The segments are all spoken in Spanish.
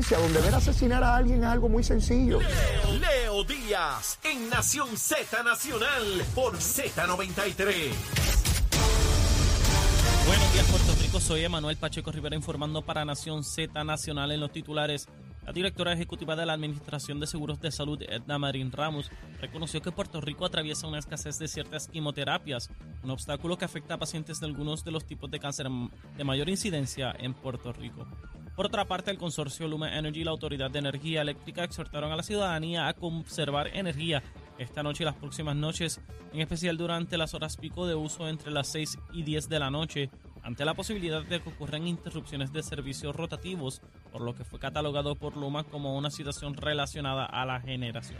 violencia, donde ver asesinar a alguien es algo muy sencillo. Leo, Leo Díaz en Nación Z Nacional por Z93. Buenos días, Puerto Rico. Soy Emanuel Pacheco Rivera informando para Nación Z Nacional en los titulares. La directora ejecutiva de la Administración de Seguros de Salud, Edna Marín Ramos, reconoció que Puerto Rico atraviesa una escasez de ciertas quimioterapias, un obstáculo que afecta a pacientes de algunos de los tipos de cáncer de mayor incidencia en Puerto Rico. Por otra parte, el consorcio Lumen Energy y la Autoridad de Energía Eléctrica exhortaron a la ciudadanía a conservar energía esta noche y las próximas noches, en especial durante las horas pico de uso entre las 6 y 10 de la noche, ante la posibilidad de que ocurran interrupciones de servicios rotativos, por lo que fue catalogado por Luma como una situación relacionada a la generación.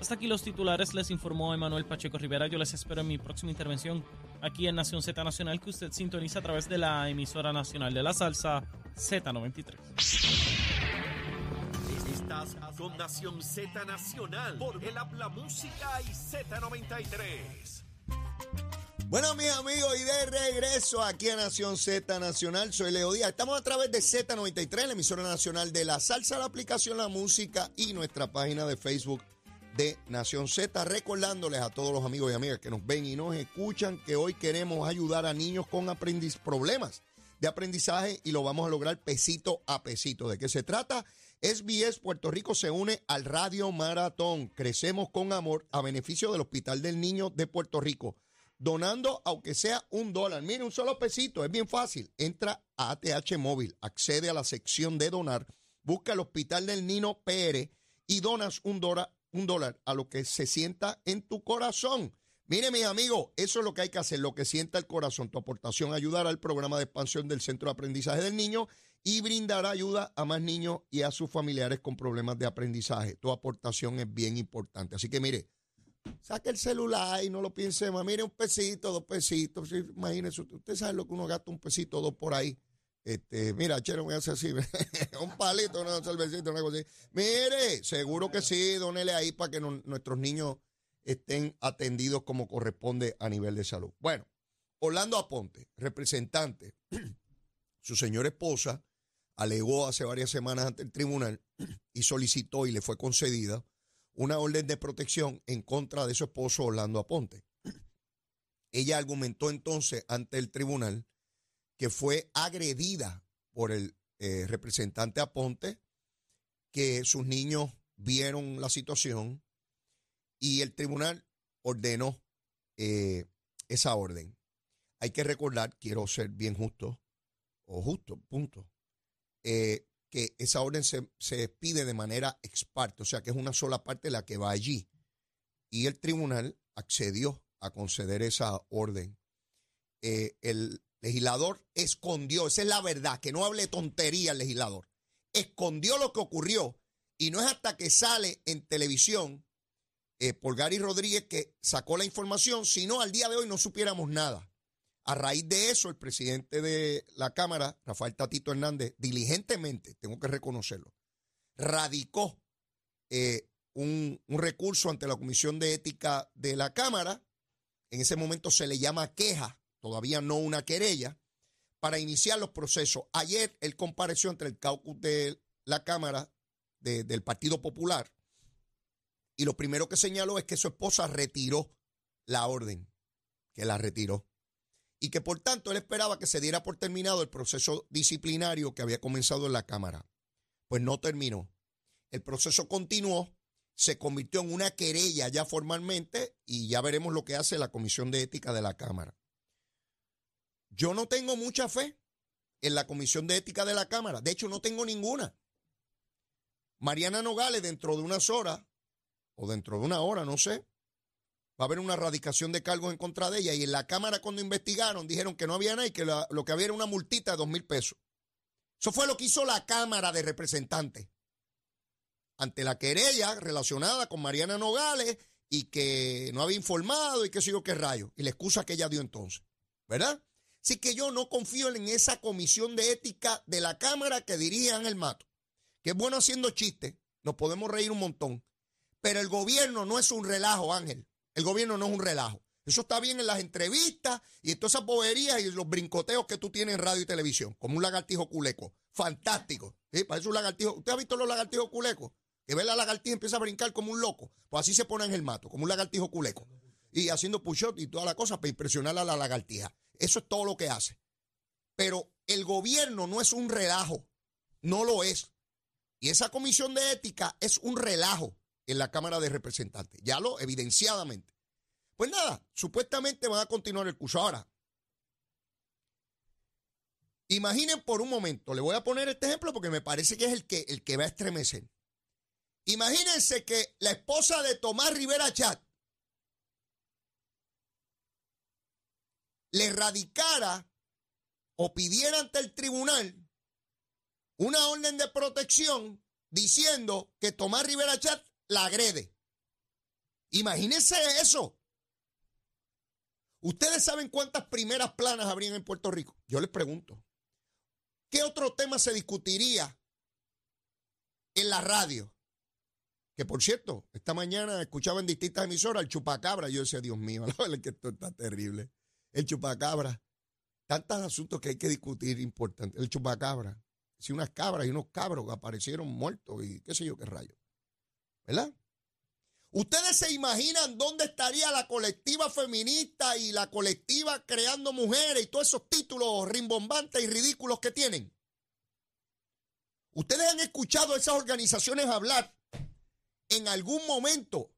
Hasta aquí los titulares, les informó Emanuel Pacheco Rivera. Yo les espero en mi próxima intervención aquí en Nación Z Nacional, que usted sintoniza a través de la emisora nacional de la salsa Z93. Estás con Nación Z Nacional por el Habla Música y Z93. Bueno, mis amigos, y de regreso aquí a Nación Z Nacional, soy Leo Díaz. Estamos a través de Z93, la emisora nacional de la salsa, la aplicación La Música y nuestra página de Facebook de Nación Z. Recordándoles a todos los amigos y amigas que nos ven y nos escuchan que hoy queremos ayudar a niños con aprendiz problemas de aprendizaje y lo vamos a lograr pesito a pesito. ¿De qué se trata? SBS Puerto Rico se une al Radio Maratón. Crecemos con amor a beneficio del Hospital del Niño de Puerto Rico. Donando, aunque sea un dólar. Mire, un solo pesito, es bien fácil. Entra a ATH Móvil, accede a la sección de donar, busca el Hospital del Niño PR y donas un dólar, un dólar a lo que se sienta en tu corazón. Mire, mis amigos, eso es lo que hay que hacer, lo que sienta el corazón. Tu aportación ayudará al programa de expansión del Centro de Aprendizaje del Niño y brindará ayuda a más niños y a sus familiares con problemas de aprendizaje. Tu aportación es bien importante. Así que mire, saque el celular y no lo piense más. Mire, un pesito, dos pesitos. Imagínese, usted sabe lo que uno gasta un pesito, dos por ahí. Este, mira, Chero me hace así, un palito, una cervecita, una cosa así. Mire, seguro que sí, donele ahí para que nuestros niños estén atendidos como corresponde a nivel de salud. Bueno, Orlando Aponte, representante, su señora esposa alegó hace varias semanas ante el tribunal y solicitó y le fue concedida una orden de protección en contra de su esposo Orlando Aponte. Ella argumentó entonces ante el tribunal que fue agredida por el eh, representante Aponte, que sus niños vieron la situación, y el tribunal ordenó eh, esa orden. Hay que recordar, quiero ser bien justo, o justo, punto, eh, que esa orden se, se, pide de manera ex parte, o sea que es una sola parte la que va allí. Y el tribunal accedió a conceder esa orden. Eh, el legislador escondió, esa es la verdad, que no hable tontería el legislador, escondió lo que ocurrió y no es hasta que sale en televisión eh, por Gary Rodríguez que sacó la información, si no al día de hoy no supiéramos nada. A raíz de eso, el presidente de la Cámara, Rafael Tatito Hernández, diligentemente, tengo que reconocerlo, radicó eh, un, un, recurso ante la Comisión de Ética de la Cámara. En ese momento se le llama queja, todavía no una querella, para iniciar los procesos. Ayer él compareció entre el caucus de la Cámara del Partido Popular y lo primero que señaló es que su esposa retiró la orden, que la retiró. Y que por tanto él esperaba que se diera por terminado el proceso disciplinario que había comenzado en la Cámara. Pues no terminó. El proceso continuó, se convirtió en una querella ya formalmente y ya veremos lo que hace la Comisión de Ética de la Cámara. Yo no tengo mucha fe en la Comisión de Ética de la Cámara. De hecho, no tengo ninguna. Mariana Nogales, dentro de unas horas, o dentro de una hora, no sé, va a haber una radicación de cargos en contra de ella. Y en la Cámara cuando investigaron dijeron que no había nada y que lo que había era una multita de dos mil pesos. Eso fue lo que hizo la Cámara de Representantes. Ante la querella relacionada con Mariana Nogales y que no había informado y qué sé yo qué rayo. Y la excusa que ella dio entonces. ¿Verdad? Así que yo no confío en esa comisión de ética de la Cámara que dirige Ángel Mato. Que es bueno haciendo chistes. Nos podemos reír un montón. Pero el gobierno no es un relajo, Ángel. El gobierno no es un relajo. Eso está bien en las entrevistas y en todas esas boberías y los brincoteos que tú tienes en radio y televisión, como un lagartijo culeco. Fantástico. ¿sí? Parece un lagartijo. ¿Usted ha visto los lagartijos culecos? Que ve la lagartija y empieza a brincar como un loco. Pues así se pone en el mato, como un lagartijo culeco. Y haciendo push-up y toda la cosa para impresionar a la lagartija. Eso es todo lo que hace. Pero el gobierno no es un relajo. No lo es. Y esa comisión de ética es un relajo en la Cámara de Representantes. Ya lo, evidenciadamente. Pues nada, supuestamente van a continuar el curso. Ahora, imaginen por un momento, le voy a poner este ejemplo porque me parece que es el que, el que va a estremecer. Imagínense que la esposa de Tomás Rivera Chat le radicara o pidiera ante el tribunal una orden de protección diciendo que Tomás Rivera Chat la agrede. Imagínense eso. ¿Ustedes saben cuántas primeras planas habrían en Puerto Rico? Yo les pregunto. ¿Qué otro tema se discutiría en la radio? Que por cierto, esta mañana escuchaba en distintas emisoras el chupacabra. Yo decía, Dios mío, la verdad que esto está terrible. El chupacabra. Tantos asuntos que hay que discutir importantes. El chupacabra. Si unas cabras y unos cabros aparecieron muertos y qué sé yo qué rayo. ¿Verdad? ¿Ustedes se imaginan dónde estaría la colectiva feminista y la colectiva creando mujeres y todos esos títulos rimbombantes y ridículos que tienen? ¿Ustedes han escuchado a esas organizaciones hablar en algún momento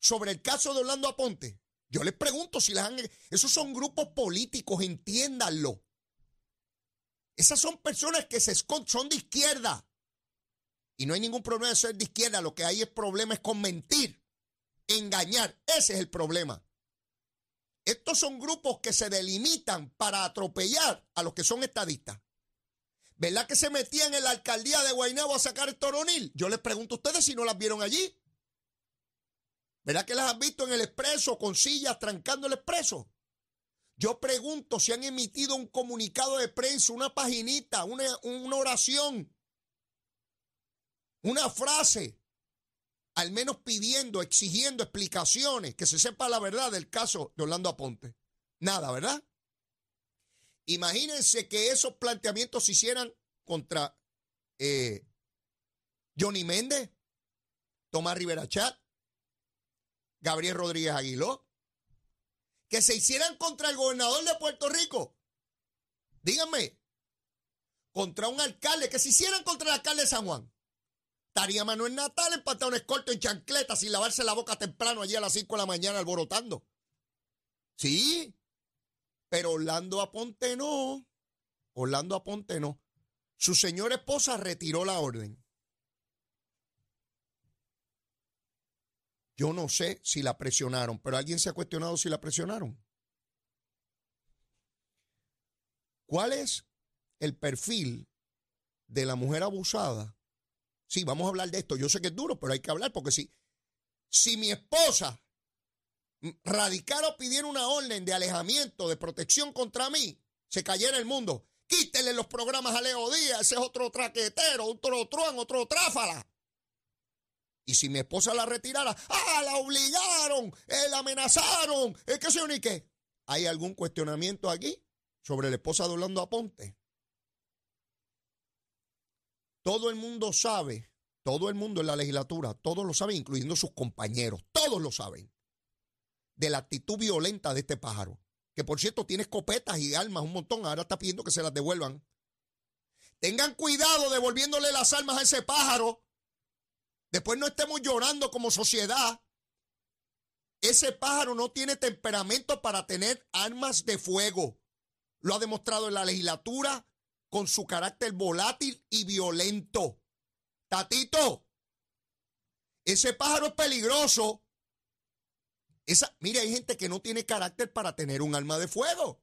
sobre el caso de Orlando Aponte? Yo les pregunto si las han... Esos son grupos políticos, entiéndanlo. Esas son personas que se esconden, son de izquierda. Y no hay ningún problema de ser de izquierda, lo que hay es problema es con mentir, engañar. Ese es el problema. Estos son grupos que se delimitan para atropellar a los que son estadistas. ¿Verdad que se metían en la alcaldía de Guaynabo a sacar el toronil? Yo les pregunto a ustedes si no las vieron allí. ¿Verdad que las han visto en el expreso con sillas trancando el expreso? Yo pregunto si han emitido un comunicado de prensa, una paginita, una, una oración, una frase, al menos pidiendo, exigiendo explicaciones, que se sepa la verdad del caso de Orlando Aponte. Nada, ¿verdad? Imagínense que esos planteamientos se hicieran contra eh, Johnny Méndez, Tomás Rivera Chat, Gabriel Rodríguez Aguiló, que se hicieran contra el gobernador de Puerto Rico. Díganme, contra un alcalde, que se hicieran contra el alcalde de San Juan. Estaría Manuel Natal empatado un escolto en chancleta sin lavarse la boca temprano allí a las 5 de la mañana alborotando. Sí, pero Orlando Aponte no. Orlando Aponte no. Su señora esposa retiró la orden. Yo no sé si la presionaron, pero alguien se ha cuestionado si la presionaron. ¿Cuál es el perfil de la mujer abusada? Sí, vamos a hablar de esto. Yo sé que es duro, pero hay que hablar porque si, si mi esposa radicara o pidiera una orden de alejamiento, de protección contra mí, se cayera el mundo. Quítele los programas a Leo Díaz, ese es otro traquetero, otro truán, otro tráfala. Y si mi esposa la retirara, ¡ah, la obligaron! Eh, ¡La amenazaron! ¿Es que se ni qué? ¿Hay algún cuestionamiento aquí sobre la esposa de Orlando Aponte? Todo el mundo sabe, todo el mundo en la legislatura, todos lo saben, incluyendo sus compañeros, todos lo saben, de la actitud violenta de este pájaro. Que por cierto tiene escopetas y armas un montón, ahora está pidiendo que se las devuelvan. Tengan cuidado devolviéndole las armas a ese pájaro Después no estemos llorando como sociedad. Ese pájaro no tiene temperamento para tener armas de fuego. Lo ha demostrado en la legislatura con su carácter volátil y violento. Tatito, ese pájaro es peligroso. Esa, mire, hay gente que no tiene carácter para tener un arma de fuego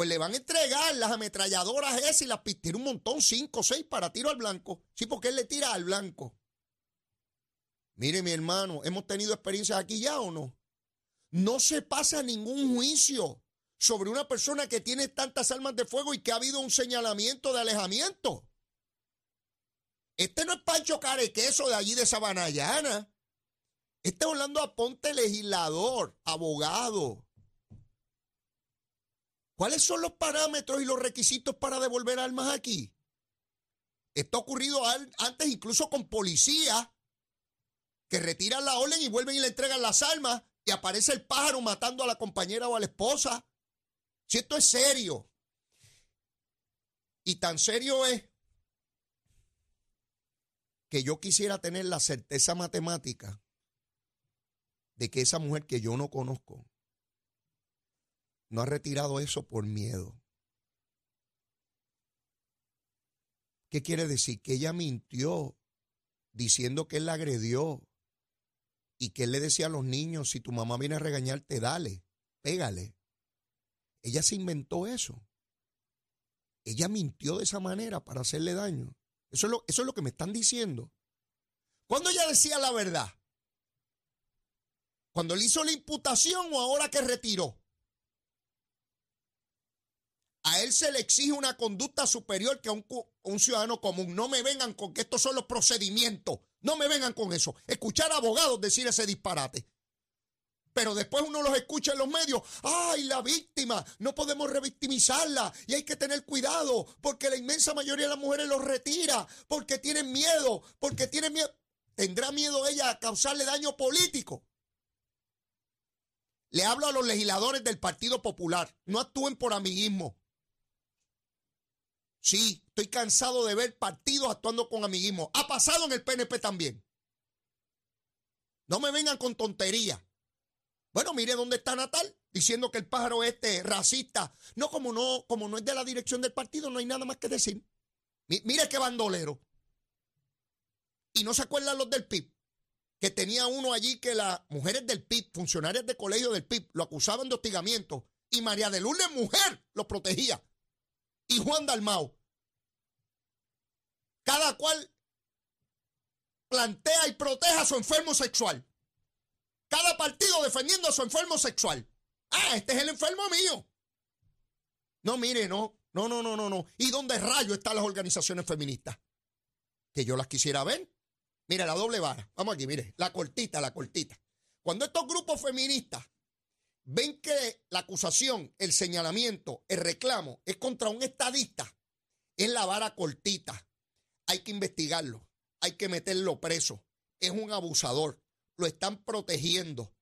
pues le van a entregar las ametralladoras esas y las tiene un montón, cinco, seis para tiro al blanco. Sí, porque él le tira al blanco. Mire, mi hermano, ¿hemos tenido experiencias aquí ya o no? No se pasa ningún juicio sobre una persona que tiene tantas armas de fuego y que ha habido un señalamiento de alejamiento. Este no es Pancho Carequeso de allí de Sabanayana. Este es Orlando Aponte, legislador, abogado, ¿Cuáles son los parámetros y los requisitos para devolver armas aquí? Esto ha ocurrido antes incluso con policías que retiran la orden y vuelven y le entregan las armas y aparece el pájaro matando a la compañera o a la esposa. Si esto es serio. Y tan serio es que yo quisiera tener la certeza matemática de que esa mujer que yo no conozco no ha retirado eso por miedo. ¿Qué quiere decir? Que ella mintió diciendo que él la agredió y que él le decía a los niños, si tu mamá viene a regañarte, dale, pégale. Ella se inventó eso. Ella mintió de esa manera para hacerle daño. Eso es lo, que me están diciendo. ¿Cuándo ella decía la verdad? ¿Cuando le hizo la imputación o ahora que retiró? A él se le exige una conducta superior que a un, un, ciudadano común. No me vengan con que estos son los procedimientos. No me vengan con eso. Escuchar a abogados decir ese disparate. Pero después uno los escucha en los medios. ¡Ay, la víctima! No podemos revictimizarla. Y hay que tener cuidado. Porque la inmensa mayoría de las mujeres los retira. Porque tienen miedo. Porque tienen miedo. ¿Tendrá miedo ella a causarle daño político? Le hablo a los legisladores del Partido Popular. No actúen por amiguismo. Sí, estoy cansado de ver partidos actuando con amiguismo. Ha pasado en el PNP también. No me vengan con tonterías. Bueno, mire dónde está Natal, diciendo que el pájaro este racista. No, como no, como no es de la dirección del partido, no hay nada más que decir. mire qué bandolero. Y no se acuerdan los del PIB, que tenía uno allí que las mujeres del PIB, funcionarias de colegio del PIB, lo acusaban de hostigamiento. Y María de Lourdes, mujer, lo protegía y Juan Dalmao. Cada cual plantea y protege a su enfermo sexual. Cada partido defendiendo a su enfermo sexual. Ah, este es el enfermo mío. No, mire, no, no, no, no, no, no. ¿Y dónde rayo están las organizaciones feministas? Que yo las quisiera ver. Mire, la doble vara. Vamos aquí, mire, la cortita, la cortita. Cuando estos grupos feministas ven que la acusación, el señalamiento, el reclamo es contra un estadista, es la vara cortita. Hay que investigarlo, hay que meterlo preso. Es un abusador, lo están protegiendo.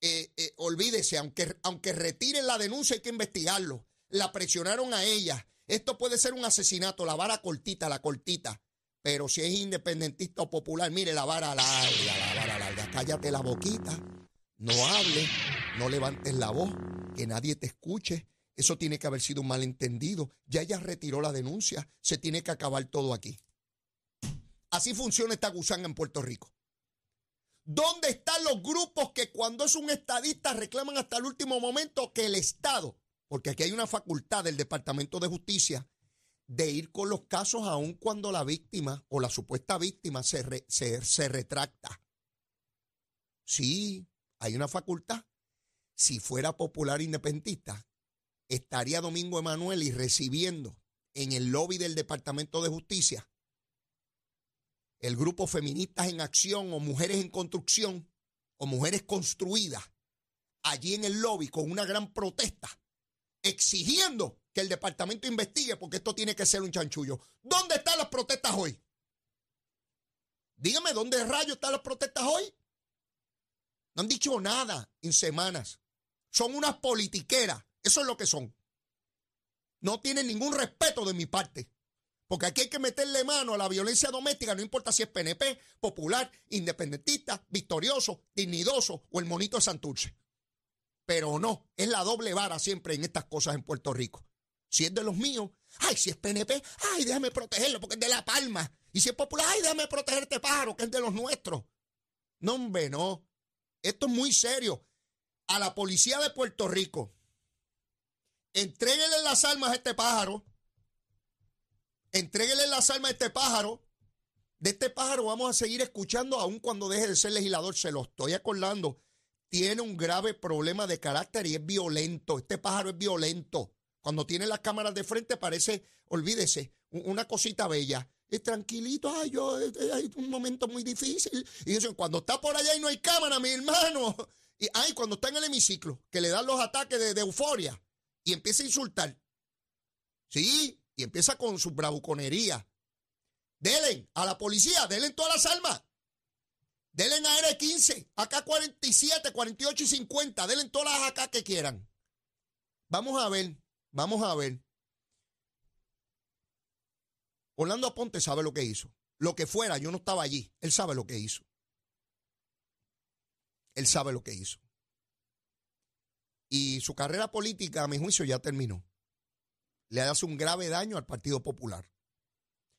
Eh, eh, olvídese, aunque, aunque retiren la denuncia, hay que investigarlo. La presionaron a ella. Esto puede ser un asesinato, la vara cortita, la cortita. Pero si es independentista o popular, mire la vara larga, la vara larga. Cállate la boquita, no hable, no levantes la voz, que nadie te escuche. Eso tiene que haber sido un malentendido. Ya ella retiró la denuncia. Se tiene que acabar todo aquí. Así funciona esta gusanga en Puerto Rico. ¿Dónde están los grupos que cuando es un estadista reclaman hasta el último momento que el Estado, porque aquí hay una facultad del Departamento de Justicia, de ir con los casos aun cuando la víctima o la supuesta víctima se, se retracta? Sí, hay una facultad si fuera popular independentista, estaría Domingo Emanuel y recibiendo en el lobby del Departamento de Justicia el grupo Feministas en Acción o Mujeres en Construcción o Mujeres Construidas, allí en el lobby con una gran protesta, exigiendo que el departamento investigue porque esto tiene que ser un chanchullo. ¿Dónde están las protestas hoy? Dígame, ¿dónde rayos están las protestas hoy? No han dicho nada en semanas. Son unas politiqueras. Eso es lo que son. No tienen ningún respeto de mi parte. Porque aquí hay que meterle mano a la violencia doméstica, no importa si es PNP, popular, independentista, victorioso, dignidoso o el monito de Santurce. Pero no, es la doble vara siempre en estas cosas en Puerto Rico. Si es de los míos, ay, si es PNP, ay, déjame protegerlo porque es de La Palma. Y si es popular, ay, déjame protegerte pájaro, que es de los nuestros. No, hombre, no. Esto es muy serio a la policía de Puerto Rico, entréguele las armas a este pájaro, entréguele las armas a este pájaro. De este pájaro vamos a seguir escuchando aun cuando deje de ser legislador, se lo estoy acordando. Tiene un grave problema de carácter y es violento. Este pájaro es violento. Cuando tiene las cámaras de frente parece, olvídese, una cosita bella. Es tranquilito, ay, yo, hay un momento muy difícil. Y eso, cuando está por allá y no hay cámara, mi hermano, y ay, cuando está en el hemiciclo, que le dan los ataques de, euforia y empieza a insultar. Sí, y empieza con su bravuconería. Delen a la policía, delen todas las armas. Delen a R15, AK-47, 48 y 50, delen todas las AK que quieran. Vamos a ver, vamos a ver. Orlando Aponte sabe lo que hizo. Lo que fuera, yo no estaba allí. Él sabe lo que hizo. Él sabe lo que hizo. Y su carrera política, a mi juicio, ya terminó. Le hace un grave daño al Partido Popular.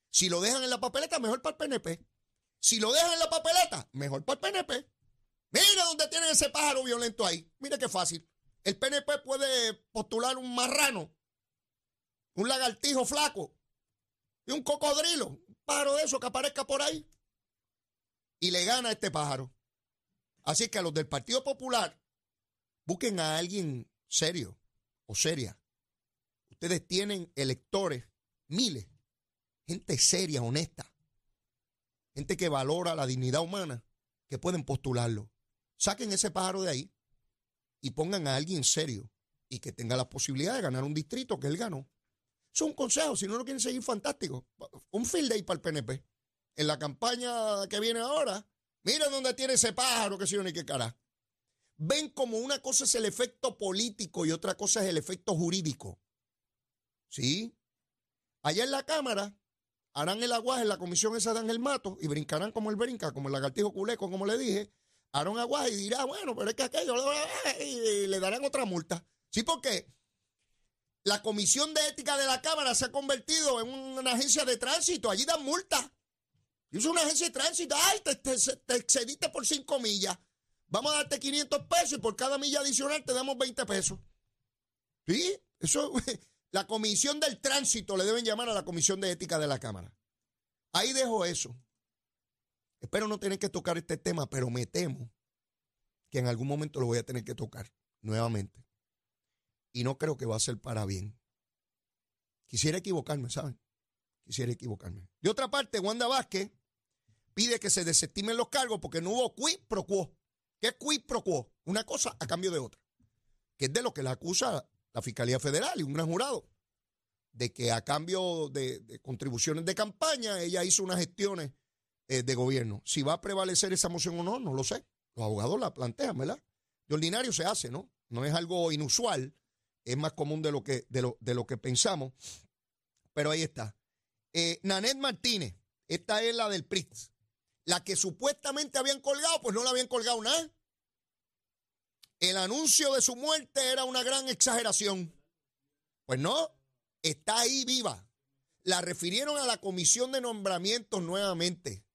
Si lo dejan en la papeleta, mejor para el PNP. Si lo dejan en la papeleta, mejor para el PNP. Mira dónde tienen ese pájaro violento ahí. Mira qué fácil. El PNP puede postular un marrano, un lagartijo flaco y un cocodrilo, un pájaro de eso que aparezca por ahí. Y le gana a este pájaro. Así que a los del Partido Popular, busquen a alguien serio o seria. Ustedes tienen electores, miles, gente seria, honesta, gente que valora la dignidad humana, que pueden postularlo. Saquen ese pájaro de ahí y pongan a alguien serio y que tenga la posibilidad de ganar un distrito que él ganó. Es un consejo, si no lo quieren seguir, fantástico. Un field day para el PNP. En la campaña que viene ahora, Mira dónde tiene ese pájaro, que se yo ni qué cara. Ven como una cosa es el efecto político y otra cosa es el efecto jurídico. ¿Sí? Allá en la Cámara harán el aguaje en la comisión esa de Ángel Mato y brincarán como el brinca, como el lagartijo culeco, como le dije. Harán aguaje y dirá, bueno, pero es que aquello, y le darán otra multa. Sí, porque la comisión de ética de la Cámara se ha convertido en una agencia de tránsito. Allí dan multas. Y es una agencia de tránsito. Ay, te, excediste por 5 millas. Vamos a darte 500 pesos y por cada milla adicional te damos 20 pesos. ¿Sí? Eso, la comisión del tránsito le deben llamar a la comisión de ética de la Cámara. Ahí dejo eso. Espero no tener que tocar este tema, pero me temo que en algún momento lo voy a tener que tocar nuevamente. Y no creo que va a ser para bien. Quisiera equivocarme, ¿saben? Quisiera equivocarme. De otra parte, Wanda Vázquez pide que se desestimen los cargos porque no hubo quid pro quo. ¿Qué es quid pro quo? Una cosa a cambio de otra. Que es de lo que la acusa la Fiscalía Federal y un gran jurado. De que a cambio de, contribuciones de campaña ella hizo unas gestiones eh, de gobierno. Si va a prevalecer esa moción o no, no lo sé. Los abogados la plantean, ¿verdad? De ordinario se hace, ¿no? No es algo inusual. Es más común de lo que, de lo, de lo que pensamos. Pero ahí está. Eh, Nanet Martínez, esta es la del PRIX. La que supuestamente habían colgado, pues no la habían colgado nada. El anuncio de su muerte era una gran exageración. Pues no, está ahí viva. La refirieron a la comisión de nombramientos nuevamente.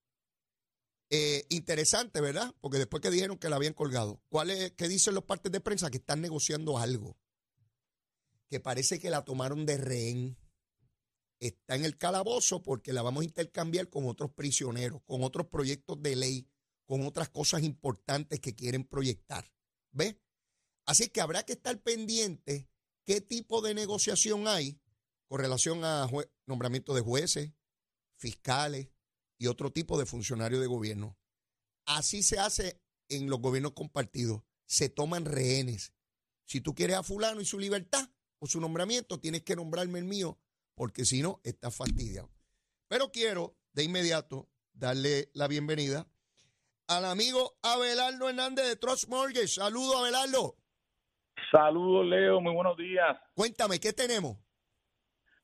Eh, interesante, ¿verdad? Porque después que dijeron que la habían colgado, ¿cuál es, ¿qué dicen los partes de prensa? Que están negociando algo. Que parece que la tomaron de rehén está en el calabozo porque la vamos a intercambiar con otros prisioneros, con otros proyectos de ley, con otras cosas importantes que quieren proyectar. ¿Ves? Así que habrá que estar pendiente qué tipo de negociación hay con relación a nombramiento de jueces, fiscales y otro tipo de funcionarios de gobierno. Así se hace en los gobiernos compartidos. Se toman rehenes. Si tú quieres a fulano y su libertad o su nombramiento, tienes que nombrarme el mío porque si no, está fastidiado. Pero quiero de inmediato darle la bienvenida al amigo Abelardo Hernández de Trust Mortgage. Saludos, Abelardo. Saludos, Leo. Muy buenos días. Cuéntame, ¿qué tenemos?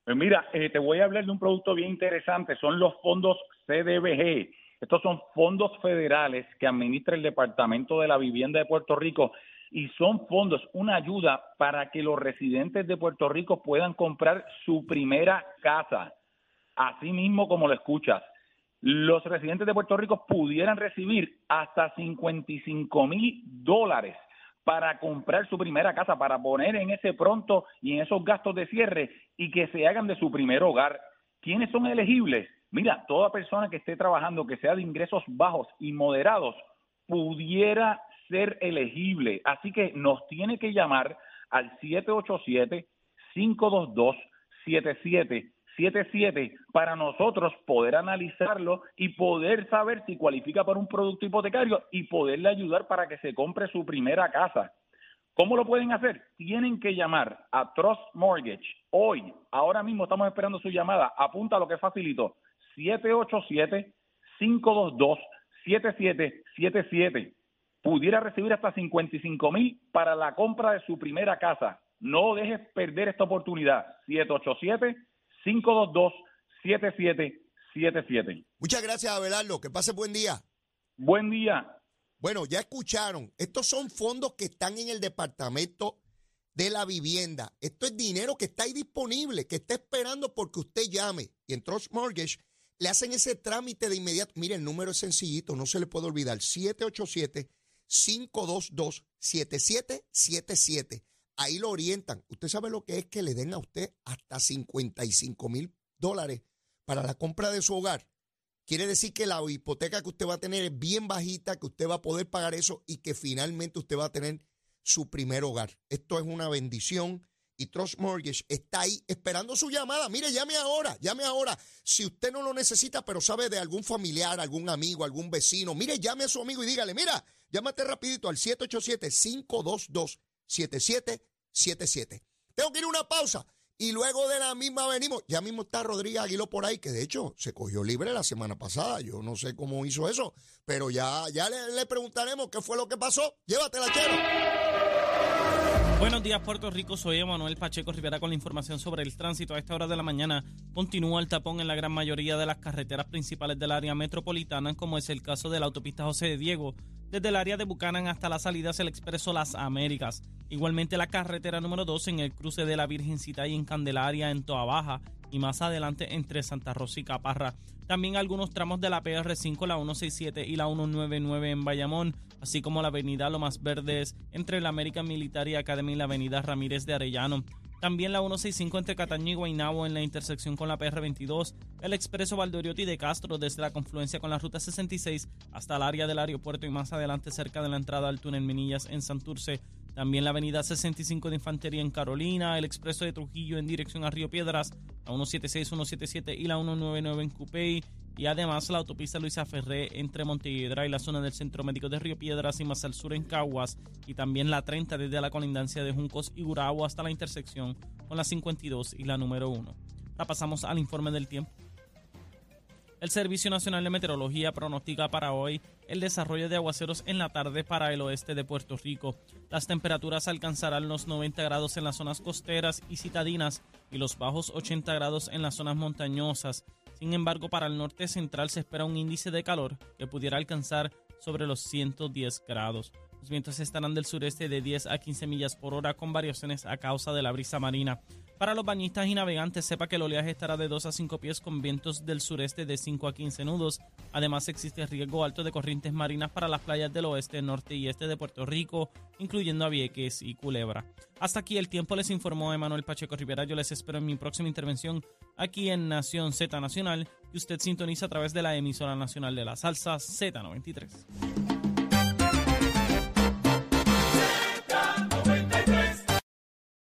Pues mira, eh, te voy a hablar de un producto bien interesante. Son los fondos CDBG. Estos son fondos federales que administra el Departamento de la Vivienda de Puerto Rico y son fondos, una ayuda para que los residentes de Puerto Rico puedan comprar su primera casa. Así mismo como lo escuchas, los residentes de Puerto Rico pudieran recibir hasta 55 mil dólares para comprar su primera casa, para poner en ese pronto y en esos gastos de cierre y que se hagan de su primer hogar. ¿Quiénes son elegibles? Mira, toda persona que esté trabajando, que sea de ingresos bajos y moderados, pudiera ser elegible. Así que nos tiene que llamar al 787-522-7777 para nosotros poder analizarlo y poder saber si cualifica para un producto hipotecario y poderle ayudar para que se compre su primera casa. ¿Cómo lo pueden hacer? Tienen que llamar a Trust Mortgage hoy. Ahora mismo estamos esperando su llamada. Apunta lo que facilito. 787-522-7777. Pudiera recibir hasta 55 mil para la compra de su primera casa. No dejes perder esta oportunidad. 787-522-7777. Muchas gracias, Abelardo. Que pase buen día. Buen día. Bueno, ya escucharon. Estos son fondos que están en el departamento de la vivienda. Esto es dinero que está ahí disponible, que está esperando porque usted llame. Y en Trust Mortgage le hacen ese trámite de inmediato. Mire, el número es sencillito, no se le puede olvidar. 787-522-7777. Ahí lo orientan. Usted sabe lo que es que le den a usted hasta 55 mil dólares para la compra de su hogar. Quiere decir que la hipoteca que usted va a tener es bien bajita, que usted va a poder pagar eso y que finalmente usted va a tener su primer hogar. Esto es una bendición y Trust Mortgage está ahí esperando su llamada. Mire, llame ahora, llame ahora. Si usted no lo necesita, pero sabe de algún familiar, algún amigo, algún vecino, mire, llame a su amigo y dígale, mira, llámate rapidito al 787-522-7777. Tengo que ir a una pausa. Y luego de la misma venimos. Ya mismo está Rodríguez Aguilo por ahí, que de hecho se cogió libre la semana pasada. Yo no sé cómo hizo eso, pero ya, ya le, preguntaremos qué fue lo que pasó. Llévatela, chero. Buenos días, Puerto Rico. Soy Emanuel Pacheco Rivera con la información sobre el tránsito. A esta hora de la mañana continúa el tapón en la gran mayoría de las carreteras principales del área metropolitana, como es el caso de la autopista José de Diego, desde el área de Bucanan hasta las salidas del Expreso Las Américas. Igualmente la carretera número 2 en el cruce de la Virgencita y en Candelaria en Toa Baja y más adelante entre Santa Rosa y Caparra. También algunos tramos de la PR5, la 167 y la 199 en Bayamón, así como la avenida Lomas Verdes entre la American Military Academy y la avenida Ramírez de Arellano. También la 165 entre Cataño y Guaynabo en la intersección con la PR22, el expreso Valdoriotti de Castro desde la confluencia con la ruta 66 hasta el área del aeropuerto y más adelante cerca de la entrada al túnel Minillas en Santurce. También la avenida 65 de Infantería en Carolina, el expreso de Trujillo en dirección a Río Piedras, la 176, 177 y la 199 en Cupey y además la autopista Luisa Ferré entre Montehiedra y la zona del Centro Médico de Río Piedras y más al sur en Caguas y también la 30 desde la colindancia de Juncos y Gurabo hasta la intersección con la 52 y la número 1. Ahora pasamos al informe del tiempo. El Servicio Nacional de Meteorología pronostica para hoy el desarrollo de aguaceros en la tarde para el oeste de Puerto Rico. Las temperaturas alcanzarán los 90 grados en las zonas costeras y citadinas y los bajos 80 grados en las zonas montañosas. Sin embargo, para el norte central se espera un índice de calor que pudiera alcanzar sobre los 110 grados. Los vientos estarán del sureste de 10 a 15 millas por hora con variaciones a causa de la brisa marina. Para los bañistas y navegantes, sepa que el oleaje estará de 2 a 5 pies con vientos del sureste de 5 a 15 nudos. Además, existe riesgo alto de corrientes marinas para las playas del oeste, norte y este de Puerto Rico, incluyendo a Vieques y Culebra. Hasta aquí el tiempo les informó Emanuel Pacheco Rivera. Yo les espero en mi próxima intervención aquí en Nación Z Nacional, y usted sintoniza a través de la emisora nacional de la salsa Z93.